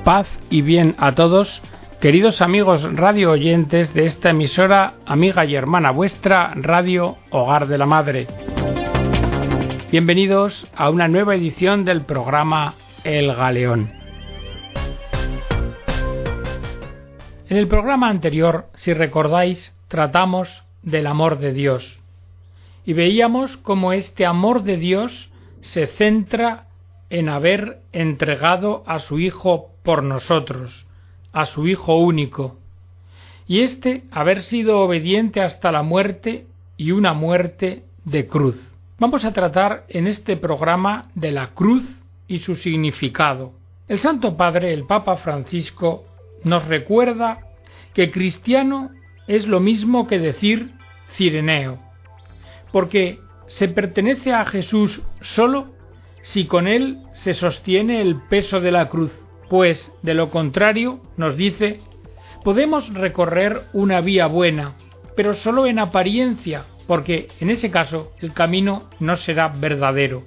paz y bien a todos, queridos amigos radio oyentes de esta emisora, amiga y hermana vuestra, Radio Hogar de la Madre. Bienvenidos a una nueva edición del programa El Galeón. En el programa anterior, si recordáis, tratamos del amor de Dios y veíamos cómo este amor de Dios se centra en haber entregado a su Hijo por nosotros, a su Hijo único, y éste haber sido obediente hasta la muerte y una muerte de cruz. Vamos a tratar en este programa de la cruz y su significado. El Santo Padre, el Papa Francisco, nos recuerda que cristiano es lo mismo que decir cireneo, porque se pertenece a Jesús solo si con él se sostiene el peso de la cruz, pues de lo contrario, nos dice, podemos recorrer una vía buena, pero solo en apariencia, porque en ese caso el camino no será verdadero.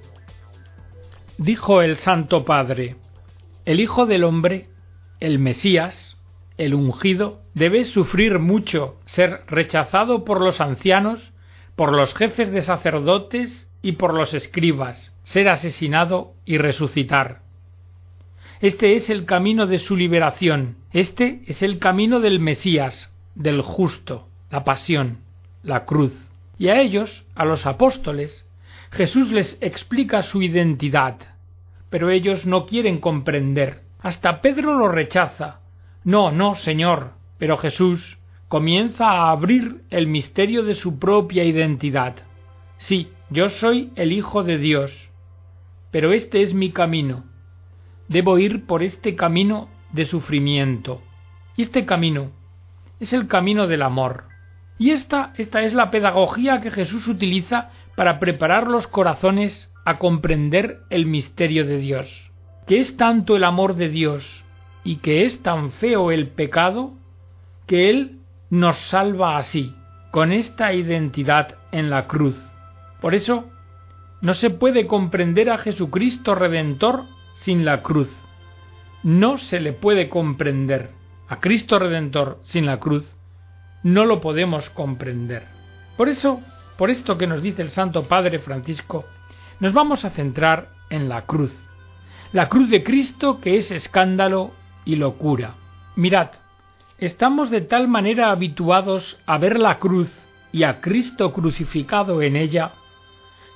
Dijo el Santo Padre, el Hijo del Hombre, el Mesías, el ungido, debe sufrir mucho, ser rechazado por los ancianos, por los jefes de sacerdotes y por los escribas, ser asesinado y resucitar. Este es el camino de su liberación, este es el camino del Mesías, del justo, la pasión, la cruz. Y a ellos, a los apóstoles, Jesús les explica su identidad, pero ellos no quieren comprender. Hasta Pedro lo rechaza. No, no, Señor. Pero Jesús comienza a abrir el misterio de su propia identidad. Sí, yo soy el Hijo de Dios, pero este es mi camino. Debo ir por este camino de sufrimiento. Y este camino es el camino del amor. Y esta, esta es la pedagogía que Jesús utiliza para preparar los corazones a comprender el misterio de Dios. Que es tanto el amor de Dios y que es tan feo el pecado que Él nos salva así, con esta identidad en la cruz. Por eso no se puede comprender a Jesucristo Redentor sin la cruz. No se le puede comprender a Cristo Redentor sin la cruz. No lo podemos comprender. Por eso, por esto que nos dice el Santo Padre Francisco, nos vamos a centrar en la cruz. La cruz de Cristo que es escándalo y locura. Mirad, estamos de tal manera habituados a ver la cruz y a Cristo crucificado en ella,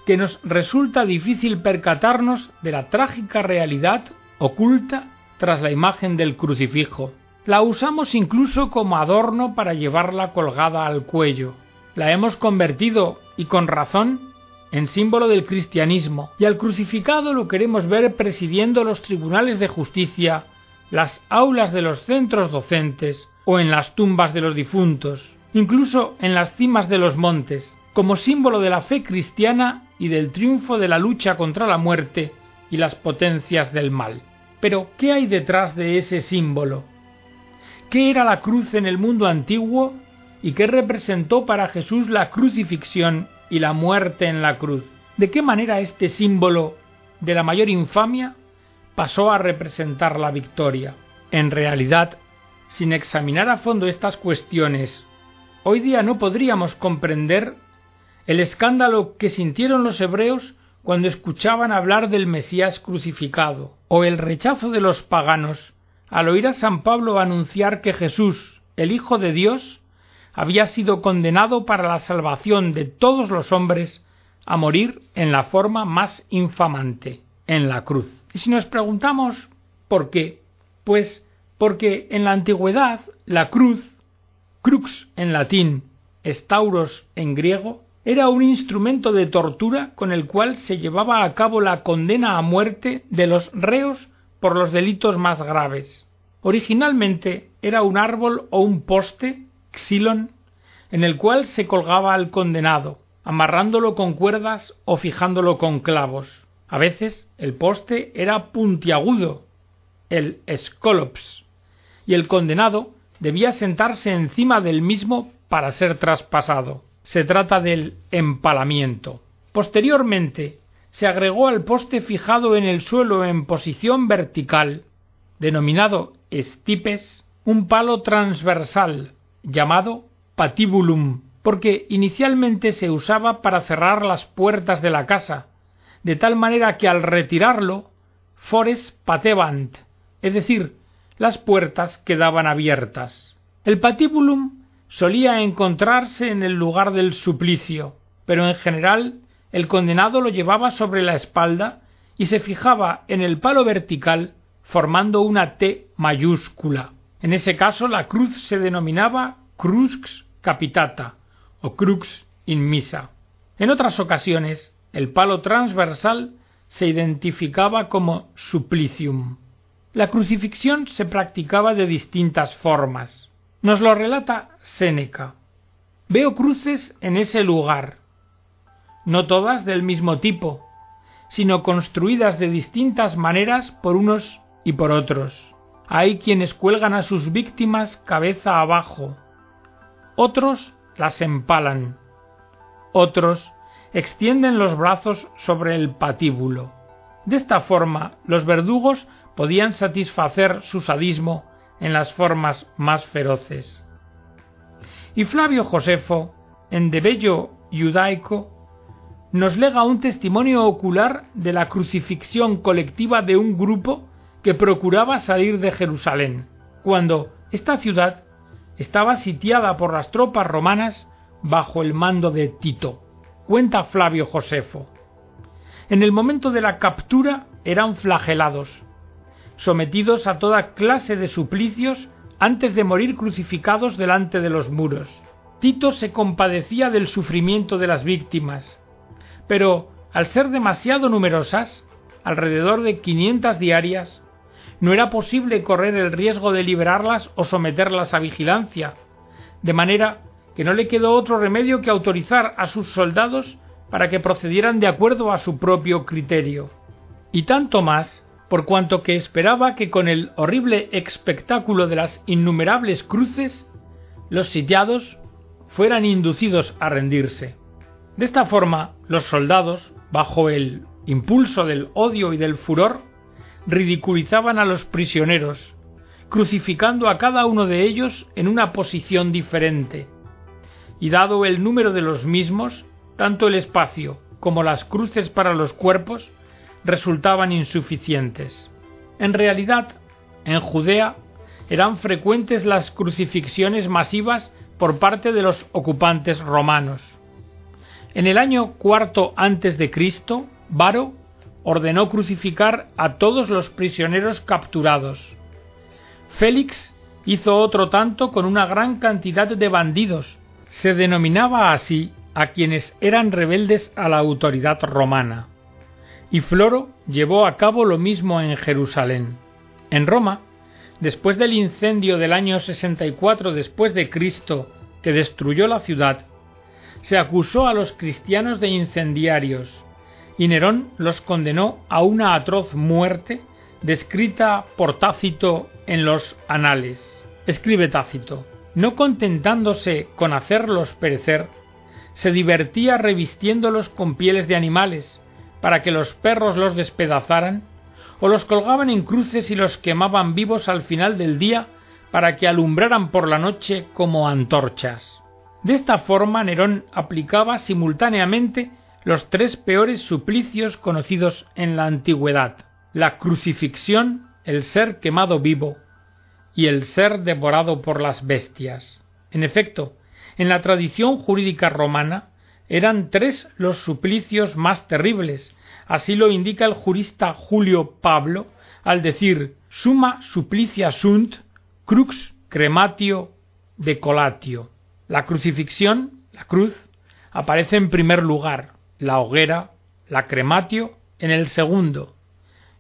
que nos resulta difícil percatarnos de la trágica realidad oculta tras la imagen del crucifijo. La usamos incluso como adorno para llevarla colgada al cuello. La hemos convertido, y con razón, en símbolo del cristianismo, y al crucificado lo queremos ver presidiendo los tribunales de justicia, las aulas de los centros docentes o en las tumbas de los difuntos, incluso en las cimas de los montes, como símbolo de la fe cristiana y del triunfo de la lucha contra la muerte y las potencias del mal. Pero, ¿qué hay detrás de ese símbolo? ¿Qué era la cruz en el mundo antiguo y qué representó para Jesús la crucifixión y la muerte en la cruz? ¿De qué manera este símbolo de la mayor infamia pasó a representar la victoria? En realidad, sin examinar a fondo estas cuestiones, hoy día no podríamos comprender el escándalo que sintieron los hebreos cuando escuchaban hablar del Mesías crucificado, o el rechazo de los paganos al oír a San Pablo anunciar que Jesús, el Hijo de Dios, había sido condenado para la salvación de todos los hombres a morir en la forma más infamante, en la cruz. Y si nos preguntamos por qué, pues porque en la antigüedad la cruz, crux en latín, estauros en griego, era un instrumento de tortura con el cual se llevaba a cabo la condena a muerte de los reos por los delitos más graves. Originalmente era un árbol o un poste, xilon, en el cual se colgaba al condenado, amarrándolo con cuerdas o fijándolo con clavos. A veces el poste era puntiagudo, el scolops, y el condenado debía sentarse encima del mismo para ser traspasado se trata del empalamiento. Posteriormente, se agregó al poste fijado en el suelo en posición vertical denominado estipes, un palo transversal llamado patibulum, porque inicialmente se usaba para cerrar las puertas de la casa, de tal manera que al retirarlo, fores patebant, es decir, las puertas quedaban abiertas. El patibulum solía encontrarse en el lugar del suplicio, pero en general el condenado lo llevaba sobre la espalda y se fijaba en el palo vertical formando una T mayúscula. En ese caso la cruz se denominaba crux capitata o crux in misa. En otras ocasiones el palo transversal se identificaba como supplicium. La crucifixión se practicaba de distintas formas. Nos lo relata Séneca. Veo cruces en ese lugar, no todas del mismo tipo, sino construidas de distintas maneras por unos y por otros. Hay quienes cuelgan a sus víctimas cabeza abajo, otros las empalan, otros extienden los brazos sobre el patíbulo. De esta forma, los verdugos podían satisfacer su sadismo en las formas más feroces. Y Flavio Josefo, en De Bello Judaico, nos lega un testimonio ocular de la crucifixión colectiva de un grupo que procuraba salir de Jerusalén, cuando esta ciudad estaba sitiada por las tropas romanas bajo el mando de Tito. Cuenta Flavio Josefo. En el momento de la captura eran flagelados, sometidos a toda clase de suplicios antes de morir crucificados delante de los muros. Tito se compadecía del sufrimiento de las víctimas, pero al ser demasiado numerosas, alrededor de 500 diarias, no era posible correr el riesgo de liberarlas o someterlas a vigilancia, de manera que no le quedó otro remedio que autorizar a sus soldados para que procedieran de acuerdo a su propio criterio. Y tanto más por cuanto que esperaba que con el horrible espectáculo de las innumerables cruces los sitiados fueran inducidos a rendirse. De esta forma, los soldados, bajo el impulso del odio y del furor, ridiculizaban a los prisioneros, crucificando a cada uno de ellos en una posición diferente. Y dado el número de los mismos, tanto el espacio como las cruces para los cuerpos resultaban insuficientes. En realidad, en Judea eran frecuentes las crucifixiones masivas por parte de los ocupantes romanos. En el año cuarto antes de Cristo, Varo ordenó crucificar a todos los prisioneros capturados. Félix hizo otro tanto con una gran cantidad de bandidos. Se denominaba así a quienes eran rebeldes a la autoridad romana. Y Floro llevó a cabo lo mismo en Jerusalén. En Roma, después del incendio del año 64 después de Cristo que destruyó la ciudad, se acusó a los cristianos de incendiarios, y Nerón los condenó a una atroz muerte descrita por Tácito en los Anales. Escribe Tácito, no contentándose con hacerlos perecer, se divertía revistiéndolos con pieles de animales, para que los perros los despedazaran, o los colgaban en cruces y los quemaban vivos al final del día para que alumbraran por la noche como antorchas. De esta forma Nerón aplicaba simultáneamente los tres peores suplicios conocidos en la antigüedad la crucifixión, el ser quemado vivo y el ser devorado por las bestias. En efecto, en la tradición jurídica romana eran tres los suplicios más terribles, así lo indica el jurista Julio Pablo al decir summa supplicia sunt crux crematio decolatio. La crucifixión, la cruz, aparece en primer lugar, la hoguera, la crematio, en el segundo,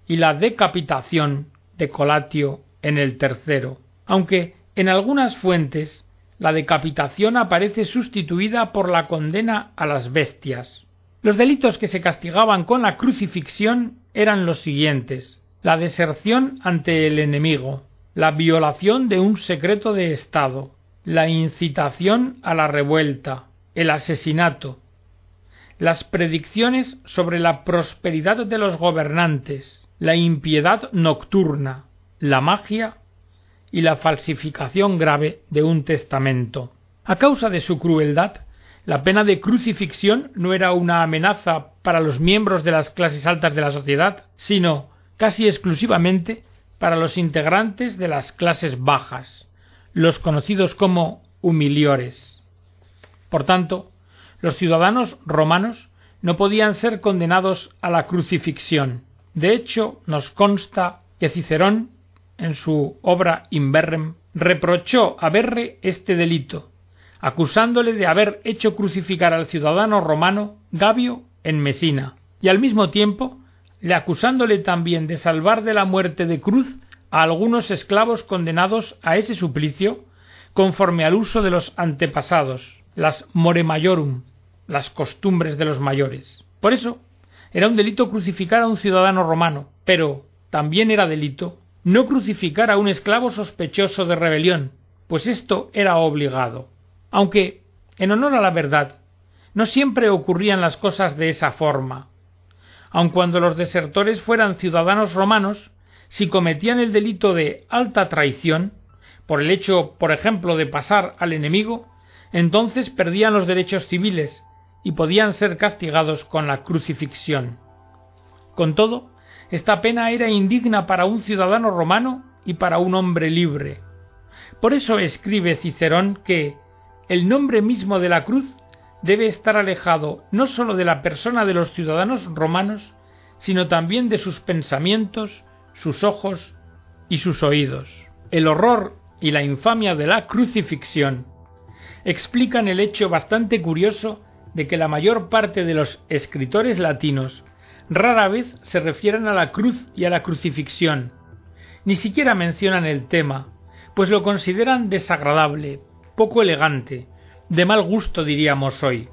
y la decapitación, decolatio, en el tercero, aunque en algunas fuentes la decapitación aparece sustituida por la condena a las bestias. Los delitos que se castigaban con la crucifixión eran los siguientes. La deserción ante el enemigo, la violación de un secreto de Estado, la incitación a la revuelta, el asesinato, las predicciones sobre la prosperidad de los gobernantes, la impiedad nocturna, la magia y la falsificación grave de un testamento. A causa de su crueldad, la pena de crucifixión no era una amenaza para los miembros de las clases altas de la sociedad, sino casi exclusivamente para los integrantes de las clases bajas, los conocidos como humiliores. Por tanto, los ciudadanos romanos no podían ser condenados a la crucifixión. De hecho, nos consta que Cicerón, en su obra Inverrem, reprochó a Berre este delito, acusándole de haber hecho crucificar al ciudadano romano Gabio en Mesina, y al mismo tiempo le acusándole también de salvar de la muerte de cruz a algunos esclavos condenados a ese suplicio conforme al uso de los antepasados, las more majorum, las costumbres de los mayores. Por eso, era un delito crucificar a un ciudadano romano, pero también era delito no crucificar a un esclavo sospechoso de rebelión, pues esto era obligado. Aunque, en honor a la verdad, no siempre ocurrían las cosas de esa forma. Aun cuando los desertores fueran ciudadanos romanos, si cometían el delito de alta traición, por el hecho, por ejemplo, de pasar al enemigo, entonces perdían los derechos civiles y podían ser castigados con la crucifixión. Con todo, esta pena era indigna para un ciudadano romano y para un hombre libre. Por eso escribe Cicerón que el nombre mismo de la cruz debe estar alejado no sólo de la persona de los ciudadanos romanos, sino también de sus pensamientos, sus ojos y sus oídos. El horror y la infamia de la crucifixión explican el hecho bastante curioso de que la mayor parte de los escritores latinos rara vez se refieren a la cruz y a la crucifixión. Ni siquiera mencionan el tema, pues lo consideran desagradable, poco elegante, de mal gusto diríamos hoy.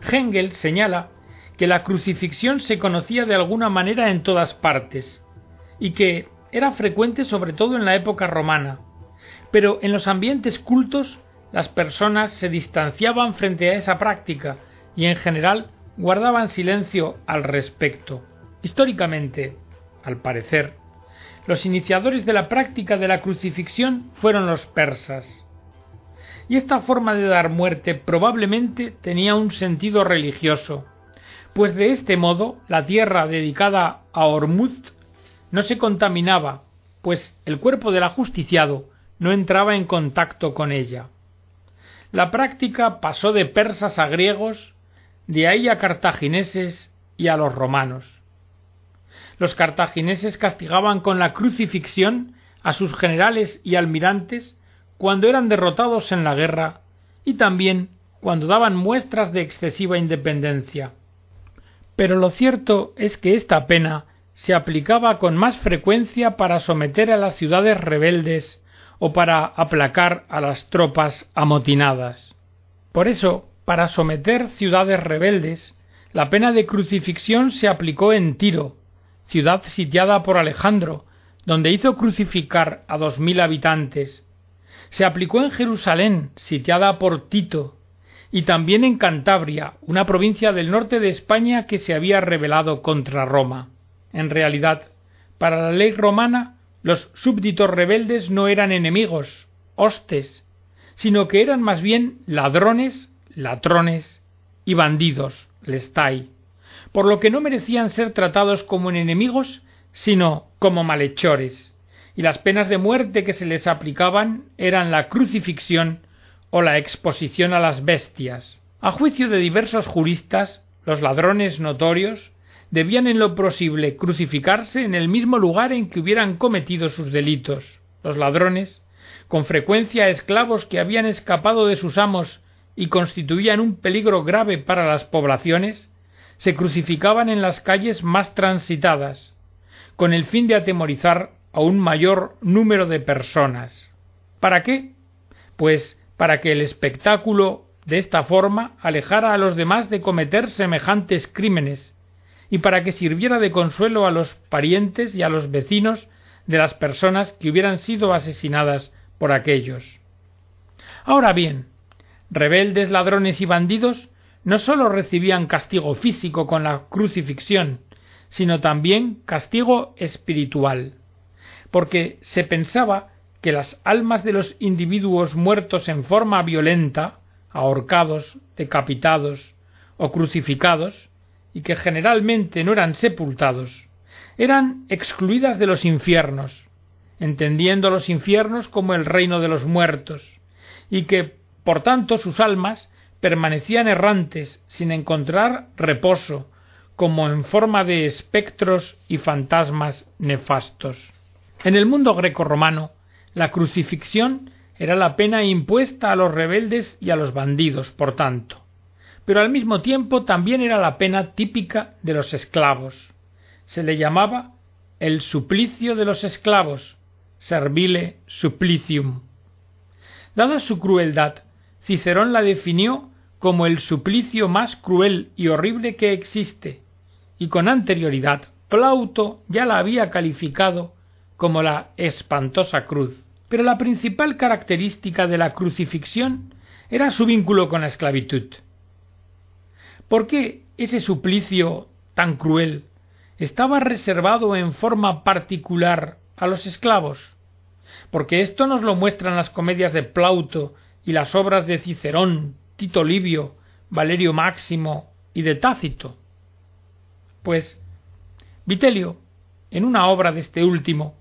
Hengel señala que la crucifixión se conocía de alguna manera en todas partes, y que era frecuente sobre todo en la época romana, pero en los ambientes cultos las personas se distanciaban frente a esa práctica y en general guardaban silencio al respecto. Históricamente, al parecer, los iniciadores de la práctica de la crucifixión fueron los persas. Y esta forma de dar muerte probablemente tenía un sentido religioso, pues de este modo la tierra dedicada a Ormuzd no se contaminaba, pues el cuerpo del ajusticiado no entraba en contacto con ella. La práctica pasó de persas a griegos, de ahí a cartagineses y a los romanos. Los cartagineses castigaban con la crucifixión a sus generales y almirantes cuando eran derrotados en la guerra y también cuando daban muestras de excesiva independencia. Pero lo cierto es que esta pena se aplicaba con más frecuencia para someter a las ciudades rebeldes o para aplacar a las tropas amotinadas. Por eso, para someter ciudades rebeldes, la pena de crucifixión se aplicó en Tiro, ciudad sitiada por Alejandro, donde hizo crucificar a dos mil habitantes. Se aplicó en Jerusalén, sitiada por Tito, y también en Cantabria, una provincia del norte de España que se había rebelado contra Roma. En realidad, para la ley romana, los súbditos rebeldes no eran enemigos, hostes, sino que eran más bien ladrones, latrones y bandidos, lestai, por lo que no merecían ser tratados como enemigos, sino como malhechores, y las penas de muerte que se les aplicaban eran la crucifixión o la exposición a las bestias. A juicio de diversos juristas, los ladrones notorios debían en lo posible crucificarse en el mismo lugar en que hubieran cometido sus delitos. Los ladrones, con frecuencia esclavos que habían escapado de sus amos y constituían un peligro grave para las poblaciones, se crucificaban en las calles más transitadas, con el fin de atemorizar a un mayor número de personas. ¿Para qué? Pues para que el espectáculo de esta forma alejara a los demás de cometer semejantes crímenes y para que sirviera de consuelo a los parientes y a los vecinos de las personas que hubieran sido asesinadas por aquellos. Ahora bien, rebeldes, ladrones y bandidos no sólo recibían castigo físico con la crucifixión, sino también castigo espiritual. porque se pensaba que las almas de los individuos muertos en forma violenta, ahorcados, decapitados o crucificados, y que generalmente no eran sepultados, eran excluidas de los infiernos, entendiendo los infiernos como el reino de los muertos, y que, por tanto, sus almas permanecían errantes sin encontrar reposo, como en forma de espectros y fantasmas nefastos. En el mundo greco-romano, la crucifixión era la pena impuesta a los rebeldes y a los bandidos, por tanto, pero al mismo tiempo también era la pena típica de los esclavos. Se le llamaba el suplicio de los esclavos, servile supplicium. Dada su crueldad, Cicerón la definió como el suplicio más cruel y horrible que existe, y con anterioridad Plauto ya la había calificado como la espantosa cruz. Pero la principal característica de la crucifixión era su vínculo con la esclavitud. ¿Por qué ese suplicio tan cruel estaba reservado en forma particular a los esclavos? Porque esto nos lo muestran las comedias de Plauto y las obras de Cicerón, Tito Livio, Valerio Máximo y de Tácito. Pues Vitelio, en una obra de este último,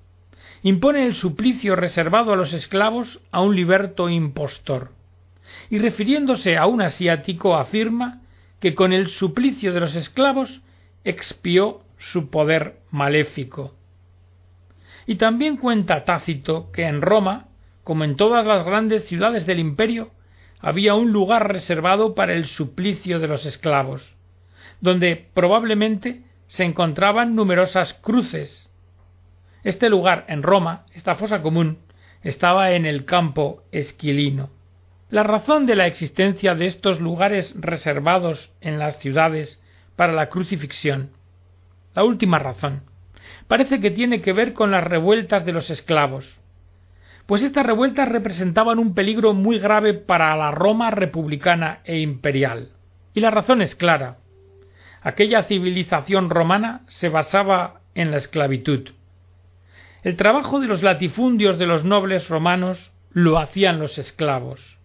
impone el suplicio reservado a los esclavos a un liberto impostor, y refiriéndose a un asiático afirma que con el suplicio de los esclavos expió su poder maléfico. Y también cuenta Tácito que en Roma, como en todas las grandes ciudades del imperio, había un lugar reservado para el suplicio de los esclavos, donde probablemente se encontraban numerosas cruces. Este lugar en Roma, esta fosa común, estaba en el campo esquilino. La razón de la existencia de estos lugares reservados en las ciudades para la crucifixión, la última razón, parece que tiene que ver con las revueltas de los esclavos, pues estas revueltas representaban un peligro muy grave para la Roma republicana e imperial. Y la razón es clara. Aquella civilización romana se basaba en la esclavitud. El trabajo de los latifundios de los nobles romanos lo hacían los esclavos.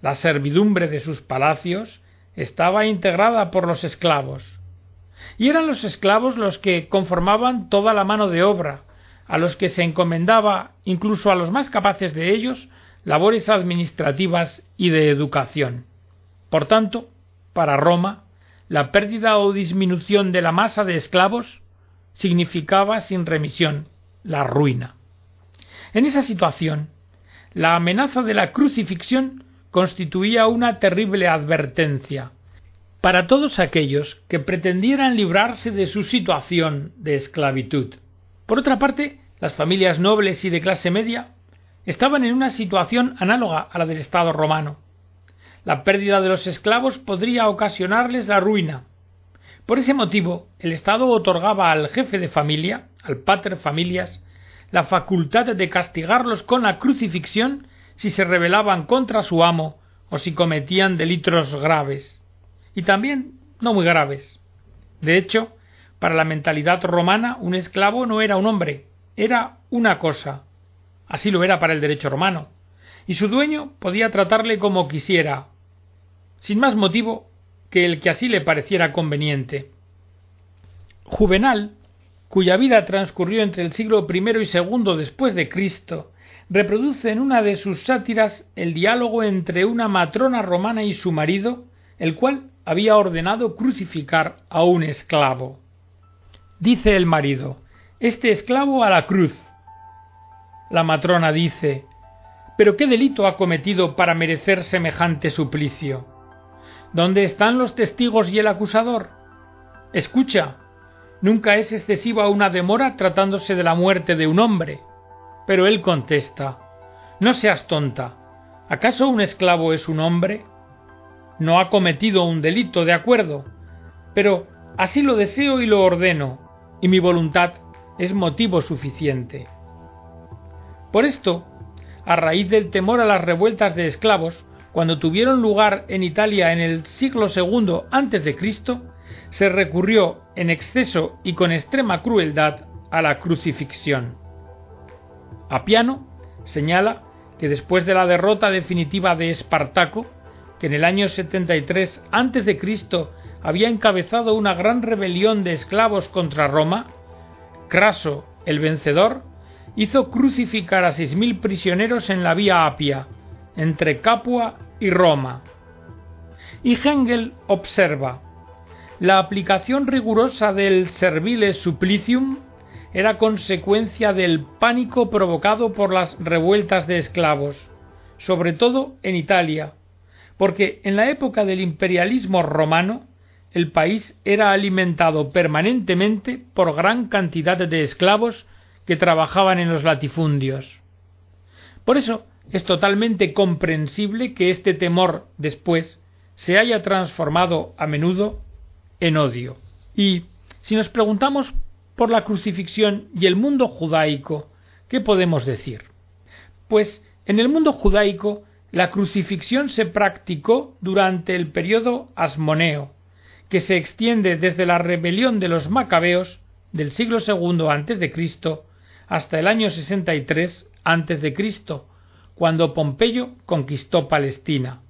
La servidumbre de sus palacios estaba integrada por los esclavos. Y eran los esclavos los que conformaban toda la mano de obra, a los que se encomendaba, incluso a los más capaces de ellos, labores administrativas y de educación. Por tanto, para Roma, la pérdida o disminución de la masa de esclavos significaba sin remisión la ruina. En esa situación, la amenaza de la crucifixión constituía una terrible advertencia para todos aquellos que pretendieran librarse de su situación de esclavitud. Por otra parte, las familias nobles y de clase media estaban en una situación análoga a la del Estado romano la pérdida de los esclavos podría ocasionarles la ruina. Por ese motivo, el Estado otorgaba al jefe de familia, al pater familias, la facultad de castigarlos con la crucifixión si se rebelaban contra su amo o si cometían delitos graves. Y también no muy graves. De hecho, para la mentalidad romana un esclavo no era un hombre, era una cosa. Así lo era para el derecho romano. Y su dueño podía tratarle como quisiera, sin más motivo que el que así le pareciera conveniente. Juvenal, cuya vida transcurrió entre el siglo I y II después de Cristo, reproduce en una de sus sátiras el diálogo entre una matrona romana y su marido, el cual había ordenado crucificar a un esclavo. Dice el marido, este esclavo a la cruz. La matrona dice, ¿pero qué delito ha cometido para merecer semejante suplicio? ¿Dónde están los testigos y el acusador? Escucha, nunca es excesiva una demora tratándose de la muerte de un hombre. Pero él contesta, No seas tonta. ¿Acaso un esclavo es un hombre? No ha cometido un delito, de acuerdo, pero así lo deseo y lo ordeno, y mi voluntad es motivo suficiente. Por esto, a raíz del temor a las revueltas de esclavos, cuando tuvieron lugar en Italia en el siglo II Cristo, se recurrió en exceso y con extrema crueldad a la crucifixión. Apiano señala que después de la derrota definitiva de Espartaco, que en el año 73 a.C. había encabezado una gran rebelión de esclavos contra Roma, Craso, el vencedor, hizo crucificar a seis mil prisioneros en la vía Apia, entre Capua y Roma. Y Hengel observa, la aplicación rigurosa del servile supplicium era consecuencia del pánico provocado por las revueltas de esclavos, sobre todo en Italia, porque en la época del imperialismo romano el país era alimentado permanentemente por gran cantidad de esclavos que trabajaban en los latifundios. Por eso es totalmente comprensible que este temor después se haya transformado a menudo en odio. Y si nos preguntamos por la crucifixión y el mundo judaico, ¿qué podemos decir? Pues en el mundo judaico la crucifixión se practicó durante el periodo asmoneo, que se extiende desde la rebelión de los macabeos del siglo II a.C. hasta el año 63 a.C., cuando Pompeyo conquistó Palestina.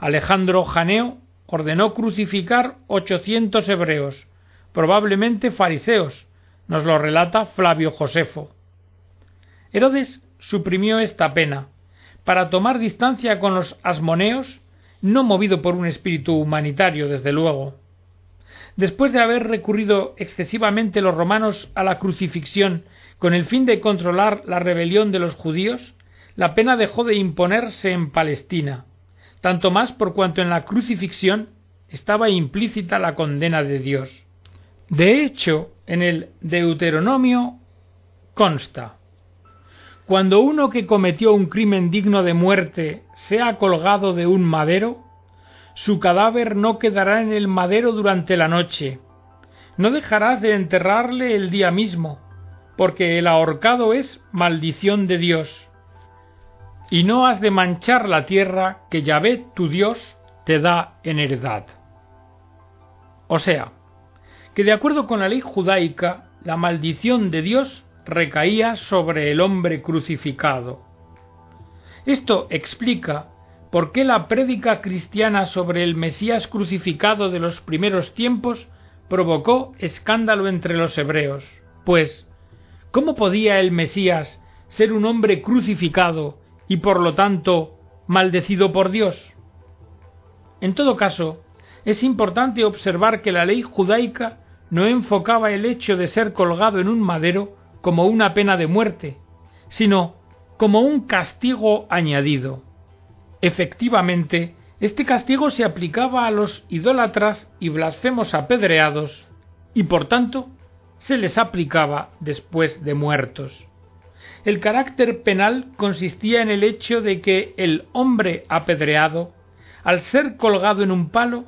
Alejandro Janeo ordenó crucificar ochocientos hebreos, probablemente fariseos, nos lo relata Flavio Josefo. Herodes suprimió esta pena, para tomar distancia con los asmoneos, no movido por un espíritu humanitario, desde luego. Después de haber recurrido excesivamente los romanos a la crucifixión con el fin de controlar la rebelión de los judíos, la pena dejó de imponerse en Palestina, tanto más por cuanto en la crucifixión estaba implícita la condena de Dios. De hecho, en el Deuteronomio consta cuando uno que cometió un crimen digno de muerte sea colgado de un madero, su cadáver no quedará en el madero durante la noche. No dejarás de enterrarle el día mismo, porque el ahorcado es maldición de Dios. Y no has de manchar la tierra que Yahvé tu Dios te da en heredad. O sea, que de acuerdo con la ley judaica, la maldición de Dios recaía sobre el hombre crucificado. Esto explica por qué la prédica cristiana sobre el Mesías crucificado de los primeros tiempos provocó escándalo entre los hebreos, pues ¿cómo podía el Mesías ser un hombre crucificado y por lo tanto maldecido por Dios? En todo caso, es importante observar que la ley judaica no enfocaba el hecho de ser colgado en un madero como una pena de muerte, sino como un castigo añadido. Efectivamente, este castigo se aplicaba a los idólatras y blasfemos apedreados, y por tanto se les aplicaba después de muertos. El carácter penal consistía en el hecho de que el hombre apedreado, al ser colgado en un palo,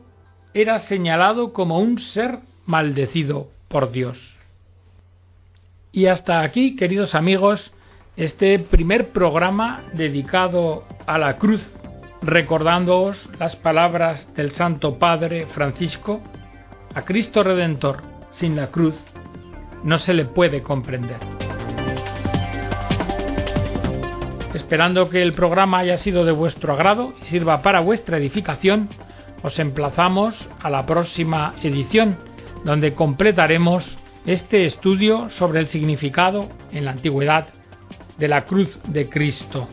era señalado como un ser maldecido por Dios. Y hasta aquí, queridos amigos, este primer programa dedicado a la cruz, recordándoos las palabras del Santo Padre Francisco, a Cristo Redentor sin la cruz no se le puede comprender. Esperando que el programa haya sido de vuestro agrado y sirva para vuestra edificación, os emplazamos a la próxima edición, donde completaremos este estudio sobre el significado en la antigüedad de la cruz de Cristo.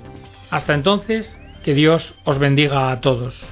Hasta entonces, que Dios os bendiga a todos.